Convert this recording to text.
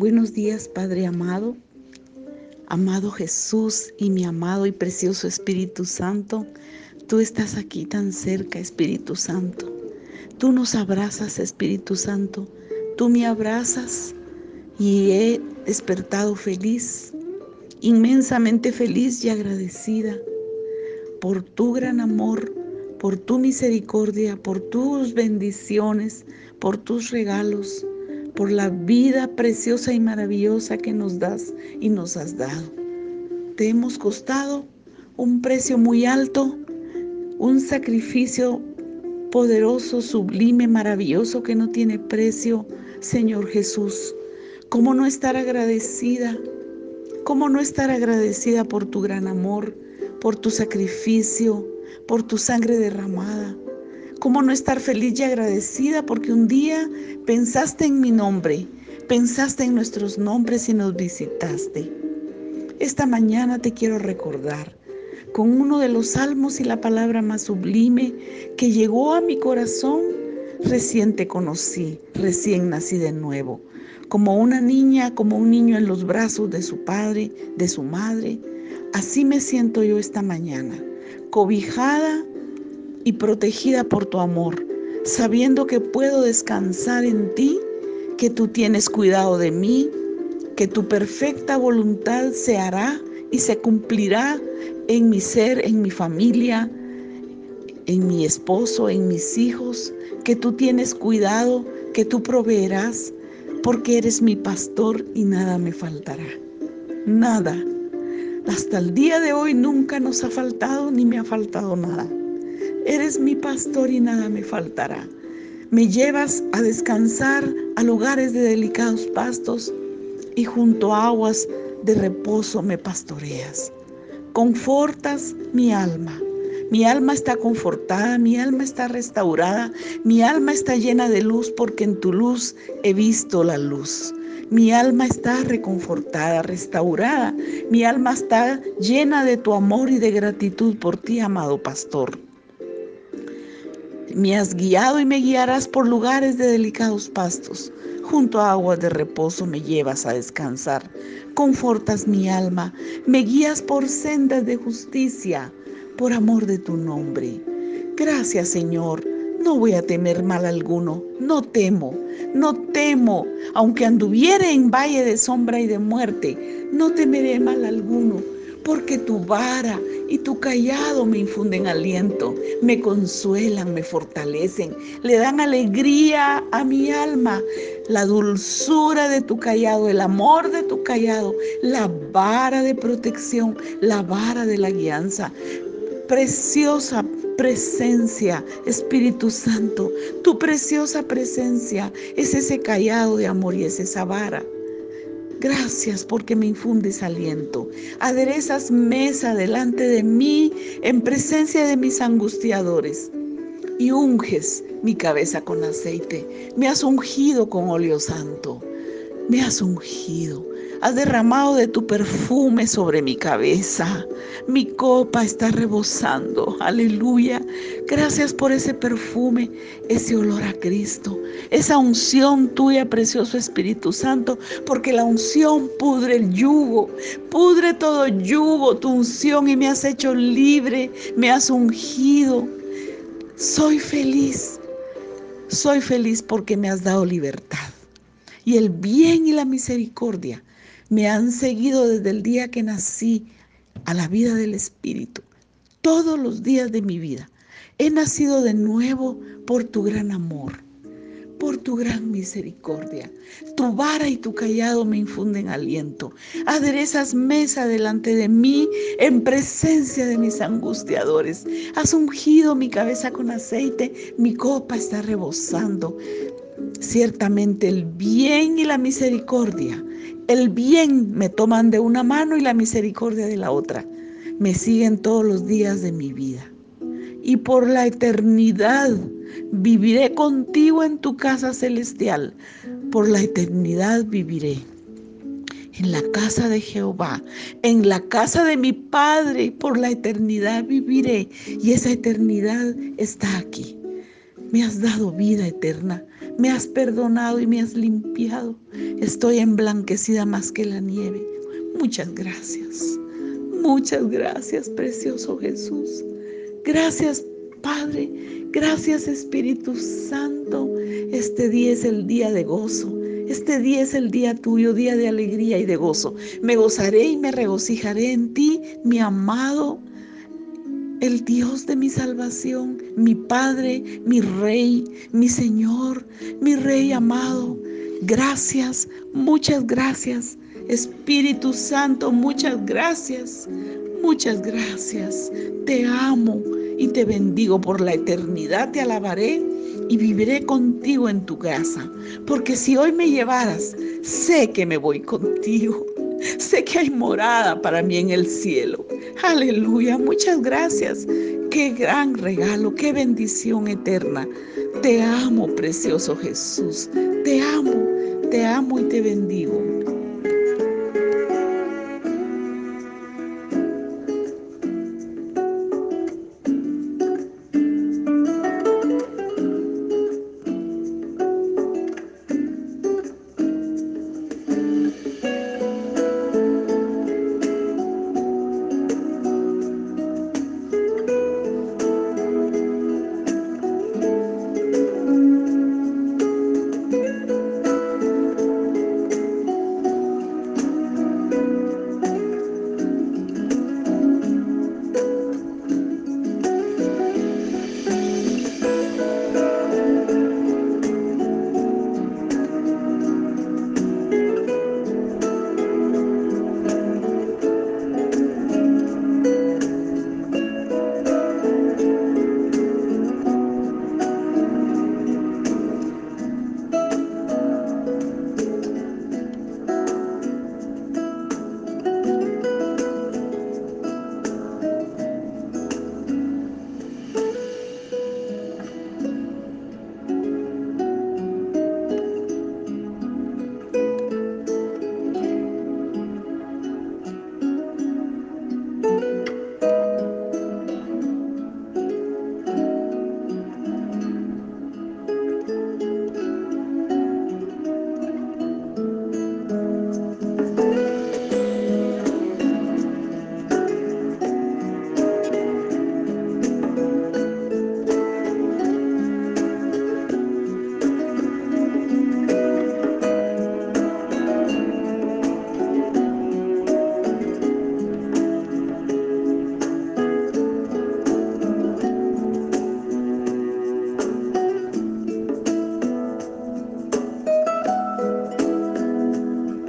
Buenos días, Padre amado, amado Jesús y mi amado y precioso Espíritu Santo. Tú estás aquí tan cerca, Espíritu Santo. Tú nos abrazas, Espíritu Santo. Tú me abrazas y he despertado feliz, inmensamente feliz y agradecida por tu gran amor, por tu misericordia, por tus bendiciones, por tus regalos por la vida preciosa y maravillosa que nos das y nos has dado. Te hemos costado un precio muy alto, un sacrificio poderoso, sublime, maravilloso que no tiene precio, Señor Jesús. ¿Cómo no estar agradecida? ¿Cómo no estar agradecida por tu gran amor, por tu sacrificio, por tu sangre derramada? ¿Cómo no estar feliz y agradecida porque un día pensaste en mi nombre, pensaste en nuestros nombres y nos visitaste? Esta mañana te quiero recordar con uno de los salmos y la palabra más sublime que llegó a mi corazón. Recién te conocí, recién nací de nuevo, como una niña, como un niño en los brazos de su padre, de su madre. Así me siento yo esta mañana, cobijada y protegida por tu amor, sabiendo que puedo descansar en ti, que tú tienes cuidado de mí, que tu perfecta voluntad se hará y se cumplirá en mi ser, en mi familia, en mi esposo, en mis hijos, que tú tienes cuidado, que tú proveerás, porque eres mi pastor y nada me faltará. Nada. Hasta el día de hoy nunca nos ha faltado ni me ha faltado nada. Eres mi pastor y nada me faltará. Me llevas a descansar a lugares de delicados pastos y junto a aguas de reposo me pastoreas. Confortas mi alma. Mi alma está confortada, mi alma está restaurada, mi alma está llena de luz porque en tu luz he visto la luz. Mi alma está reconfortada, restaurada. Mi alma está llena de tu amor y de gratitud por ti, amado pastor. Me has guiado y me guiarás por lugares de delicados pastos. Junto a aguas de reposo me llevas a descansar. Confortas mi alma. Me guías por sendas de justicia, por amor de tu nombre. Gracias, Señor. No voy a temer mal alguno. No temo, no temo. Aunque anduviere en valle de sombra y de muerte, no temeré mal alguno porque tu vara y tu callado me infunden aliento, me consuelan, me fortalecen, le dan alegría a mi alma. La dulzura de tu callado, el amor de tu callado, la vara de protección, la vara de la guianza. Preciosa presencia, Espíritu Santo, tu preciosa presencia es ese callado de amor y es esa vara. Gracias porque me infundes aliento. Aderezas mesa delante de mí en presencia de mis angustiadores y unges mi cabeza con aceite. Me has ungido con óleo santo. Me has ungido Has derramado de tu perfume sobre mi cabeza. Mi copa está rebosando. Aleluya. Gracias por ese perfume, ese olor a Cristo, esa unción tuya, precioso Espíritu Santo, porque la unción pudre el yugo, pudre todo yugo, tu unción y me has hecho libre, me has ungido. Soy feliz. Soy feliz porque me has dado libertad. Y el bien y la misericordia me han seguido desde el día que nací a la vida del Espíritu, todos los días de mi vida. He nacido de nuevo por tu gran amor, por tu gran misericordia. Tu vara y tu callado me infunden aliento. Aderezas mesa delante de mí en presencia de mis angustiadores. Has ungido mi cabeza con aceite, mi copa está rebosando. Ciertamente el bien y la misericordia el bien me toman de una mano y la misericordia de la otra. Me siguen todos los días de mi vida. Y por la eternidad viviré contigo en tu casa celestial. Por la eternidad viviré. En la casa de Jehová, en la casa de mi Padre, por la eternidad viviré. Y esa eternidad está aquí. Me has dado vida eterna Me has perdonado y me has limpiado. Estoy emblanquecida más que la nieve. Muchas gracias. Muchas gracias, precioso Jesús. Gracias, Padre. Gracias, Espíritu Santo. Este día es el día de gozo. Este día es el día tuyo, día de alegría y de gozo. Me gozaré y me regocijaré en ti, mi amado, el Dios de mi salvación, mi Padre, mi Rey, mi Señor, mi Rey amado. Gracias, muchas gracias. Espíritu Santo, muchas gracias. Muchas gracias. Te amo y te bendigo por la eternidad. Te alabaré y viviré contigo en tu casa. Porque si hoy me llevaras, sé que me voy contigo. Sé que hay morada para mí en el cielo. Aleluya, muchas gracias. Qué gran regalo, qué bendición eterna. Te amo, precioso Jesús. Te amo, te amo y te bendigo.